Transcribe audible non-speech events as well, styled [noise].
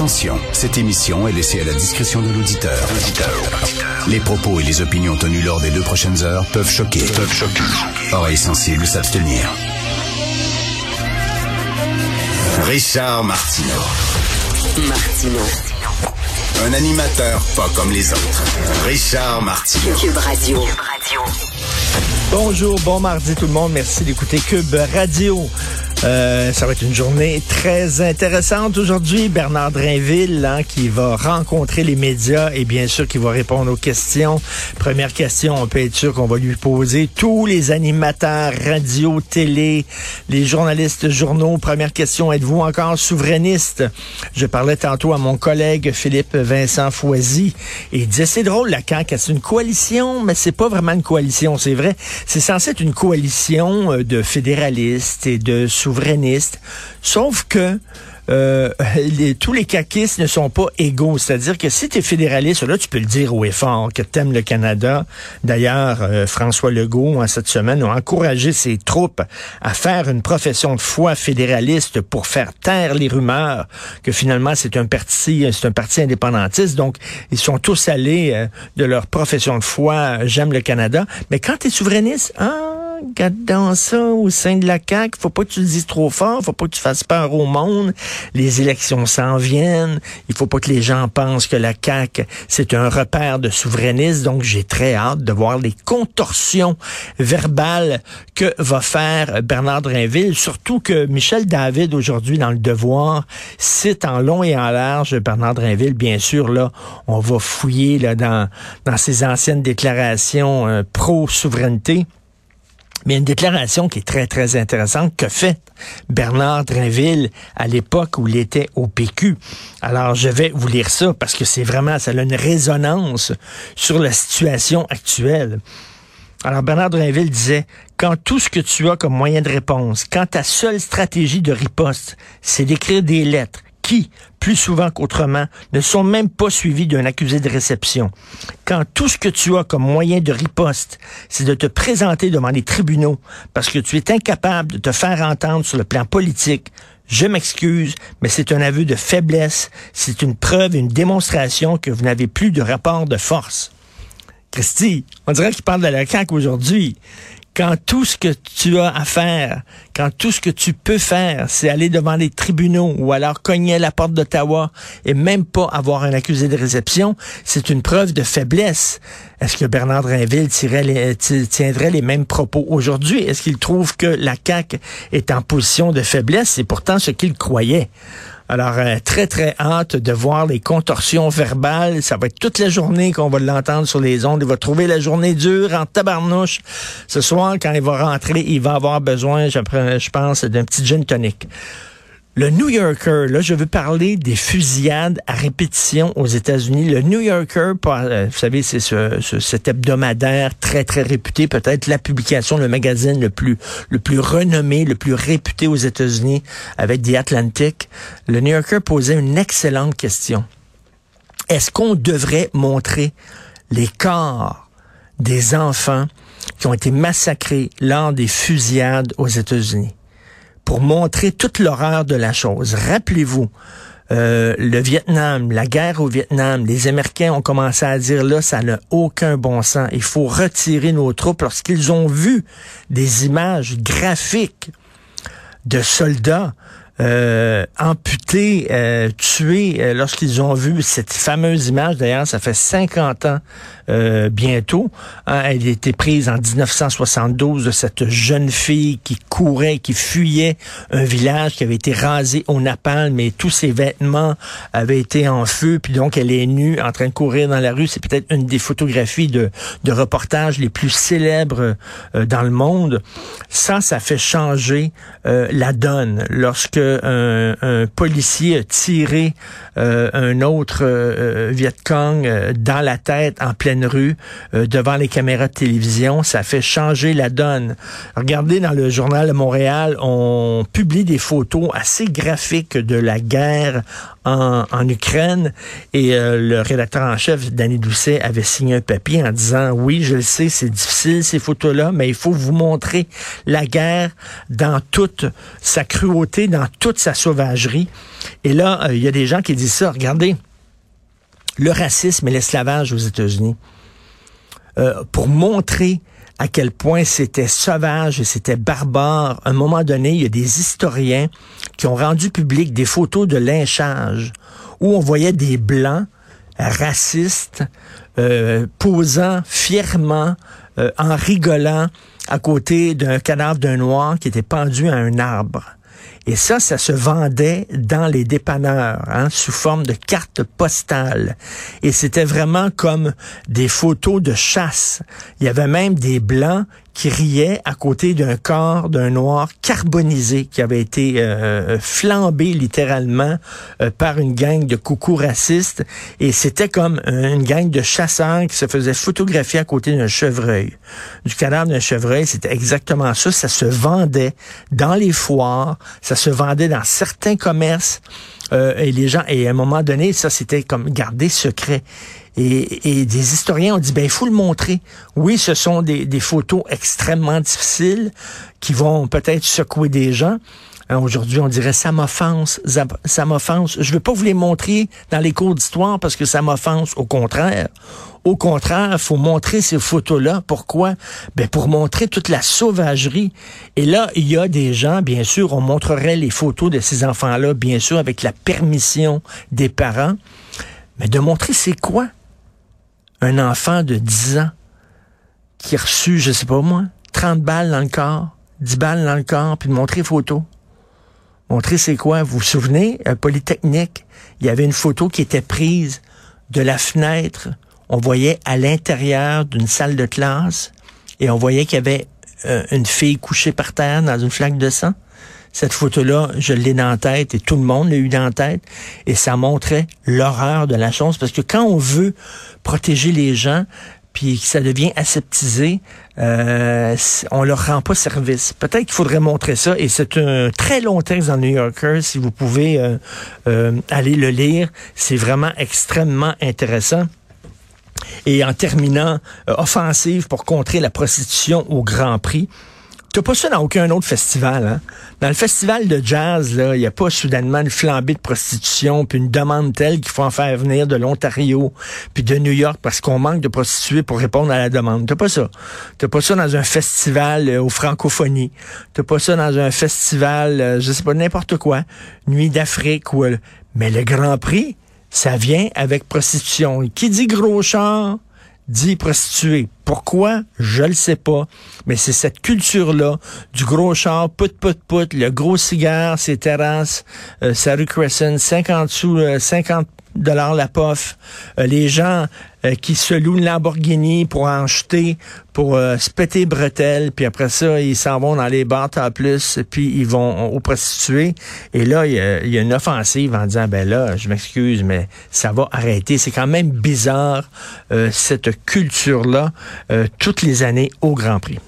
Attention, cette émission est laissée à la discrétion de l'auditeur. Les propos et les opinions tenues lors des deux prochaines heures peuvent choquer. Peuvent choquer. Oreilles sensibles s'abstenir. Richard Martineau. Martino. Un animateur pas comme les autres. Richard Martineau. Cube Radio. Bonjour, bon mardi tout le monde. Merci d'écouter Cube Radio. Euh, ça va être une journée très intéressante aujourd'hui. Bernard Drinville, hein, qui va rencontrer les médias et bien sûr qui va répondre aux questions. Première question, on peut être sûr qu'on va lui poser. Tous les animateurs radio, télé, les journalistes journaux. Première question, êtes-vous encore souverainiste? Je parlais tantôt à mon collègue Philippe Vincent Foisy et il disait, c'est drôle, la CAQ, c'est une coalition, mais c'est pas vraiment une coalition, c'est vrai. C'est censé être une coalition euh, de fédéralistes et de souverainistes, sauf que euh, [laughs] tous les caquistes ne sont pas égaux. C'est-à-dire que si tu es fédéraliste, là, tu peux le dire au effort que tu aimes le Canada. D'ailleurs, euh, François Legault, en cette semaine, a encouragé ses troupes à faire une profession de foi fédéraliste pour faire taire les rumeurs que finalement c'est un parti, c'est un parti indépendantiste. Donc, ils sont tous allés euh, de leur profession de foi, j'aime le Canada. Mais quand tu es souverainiste, ah, Regarde dans ça au sein de la CAQ. Faut pas que tu le dises trop fort. Faut pas que tu fasses peur au monde. Les élections s'en viennent. Il faut pas que les gens pensent que la CAQ, c'est un repère de souverainisme. Donc, j'ai très hâte de voir les contorsions verbales que va faire Bernard Drinville. Surtout que Michel David, aujourd'hui, dans Le Devoir, cite en long et en large Bernard Drinville. Bien sûr, là, on va fouiller là, dans, dans ses anciennes déclarations euh, pro-souveraineté. Mais une déclaration qui est très, très intéressante que fait Bernard Drinville à l'époque où il était au PQ. Alors, je vais vous lire ça parce que c'est vraiment, ça a une résonance sur la situation actuelle. Alors, Bernard Drinville disait, quand tout ce que tu as comme moyen de réponse, quand ta seule stratégie de riposte, c'est d'écrire des lettres, qui, plus souvent qu'autrement, ne sont même pas suivis d'un accusé de réception. Quand tout ce que tu as comme moyen de riposte, c'est de te présenter devant les tribunaux parce que tu es incapable de te faire entendre sur le plan politique, je m'excuse, mais c'est un aveu de faiblesse, c'est une preuve, une démonstration que vous n'avez plus de rapport de force. Christy, on dirait qu'il parle de la CAQ aujourd'hui quand tout ce que tu as à faire, quand tout ce que tu peux faire, c'est aller devant les tribunaux ou alors cogner à la porte d'Ottawa et même pas avoir un accusé de réception, c'est une preuve de faiblesse. Est-ce que Bernard Drinville les, tiendrait les mêmes propos aujourd'hui? Est-ce qu'il trouve que la CAQ est en position de faiblesse? C'est pourtant ce qu'il croyait. Alors, euh, très, très hâte de voir les contorsions verbales. Ça va être toute la journée qu'on va l'entendre sur les ondes. Il va trouver la journée dure en tabarnouche. Ce soir, quand il va rentrer, il va avoir besoin, je pense, d'un petit gin tonic. Le New Yorker, là, je veux parler des fusillades à répétition aux États-Unis. Le New Yorker, euh, vous savez, c'est ce, cet hebdomadaire très, très réputé, peut-être la publication, le magazine le plus, le plus renommé, le plus réputé aux États-Unis avec The Atlantic. Le New Yorker posait une excellente question. Est-ce qu'on devrait montrer les corps des enfants qui ont été massacrés lors des fusillades aux États-Unis? Pour montrer toute l'horreur de la chose. Rappelez-vous, euh, le Vietnam, la guerre au Vietnam, les Américains ont commencé à dire là, ça n'a aucun bon sens. Il faut retirer nos troupes lorsqu'ils ont vu des images graphiques de soldats euh, amputés, euh, tués euh, lorsqu'ils ont vu cette fameuse image. D'ailleurs, ça fait 50 ans euh, bientôt. Hein, elle été prise en 1972 de cette jeune fille qui courait, qui fuyait un village qui avait été rasé au napalm, mais tous ses vêtements avaient été en feu, puis donc elle est nue en train de courir dans la rue. C'est peut-être une des photographies de, de reportages les plus célèbres euh, dans le monde. Ça, ça fait changer euh, la donne. Lorsque un, un, policier a tiré un autre Viet Cong dans la tête en pleine rue, euh, devant les caméras de télévision. Ça fait changer la donne. Regardez dans le journal de Montréal, on publie des photos assez graphiques de la guerre en, Ukraine et euh, le rédacteur en chef, Danny Doucet, avait signé un papier en disant, oui, je le sais, c'est difficile ces photos-là, mais il faut vous montrer la guerre dans toute sa cruauté, dans toute sa sauvagerie. Et là, euh, il y a des gens qui disent ça, regardez, le racisme et l'esclavage aux États-Unis, euh, pour montrer à quel point c'était sauvage et c'était barbare. À un moment donné, il y a des historiens qui ont rendu public des photos de lynchage où on voyait des blancs racistes euh, posant fièrement, euh, en rigolant à côté d'un cadavre d'un noir qui était pendu à un arbre. Et ça, ça se vendait dans les dépanneurs, hein, sous forme de cartes postales. Et c'était vraiment comme des photos de chasse. Il y avait même des blancs qui riait à côté d'un corps d'un noir carbonisé qui avait été euh, flambé littéralement euh, par une gang de coucous racistes. Et c'était comme une gang de chasseurs qui se faisaient photographier à côté d'un chevreuil. Du cadavre d'un chevreuil, c'était exactement ça. Ça se vendait dans les foires, se vendait dans certains commerces. Euh, et les gens, et à un moment donné, ça c'était comme garder secret. Et, des historiens ont dit, ben il faut le montrer. Oui, ce sont des, des photos extrêmement difficiles qui vont peut-être secouer des gens. Aujourd'hui, on dirait ça m'offense, ça, m'offense. Je veux pas vous les montrer dans les cours d'histoire parce que ça m'offense. Au contraire, au contraire, faut montrer ces photos-là. Pourquoi? Ben pour montrer toute la sauvagerie. Et là, il y a des gens, bien sûr, on montrerait les photos de ces enfants-là, bien sûr, avec la permission des parents. Mais de montrer c'est quoi un enfant de 10 ans qui a reçu, je sais pas moi, 30 balles dans le corps, 10 balles dans le corps, puis de montrer photo. Montrer c'est quoi? Vous vous souvenez, à Polytechnique, il y avait une photo qui était prise de la fenêtre. On voyait à l'intérieur d'une salle de classe et on voyait qu'il y avait euh, une fille couchée par terre dans une flaque de sang. Cette photo-là, je l'ai dans la tête et tout le monde l'a eu dans la tête. Et ça montrait l'horreur de la chose. Parce que quand on veut protéger les gens, puis ça devient aseptisé, euh, on leur rend pas service. Peut-être qu'il faudrait montrer ça, et c'est un très long texte dans New Yorker, si vous pouvez euh, euh, aller le lire. C'est vraiment extrêmement intéressant. Et en terminant, euh, offensive pour contrer la prostitution au Grand Prix. T'as pas ça dans aucun autre festival. Hein? Dans le festival de jazz, il n'y a pas soudainement une flambée de prostitution, puis une demande telle qu'il faut en faire venir de l'Ontario, puis de New York, parce qu'on manque de prostituées pour répondre à la demande. T'as pas ça. T'as pas ça dans un festival euh, aux francophonies. T'as pas ça dans un festival, euh, je sais pas, n'importe quoi, Nuit d'Afrique. ou... Mais le Grand Prix, ça vient avec prostitution. qui dit gros char dit prostituée. Pourquoi? Je le sais pas. Mais c'est cette culture-là du gros char, put, put, put, le gros cigare, ses terrasses, euh, rue Crescent, 50 sous, 50 euh, dollars la pof. Euh, les gens euh, qui se louent une Lamborghini pour en jeter, pour euh, se péter bretelles, puis après ça, ils s'en vont dans les bars à plus, puis ils vont aux prostituées. Et là, il y, a, une offensive en disant, ben là, je m'excuse, mais ça va arrêter. C'est quand même bizarre, cette culture-là, toutes les années au Grand Prix.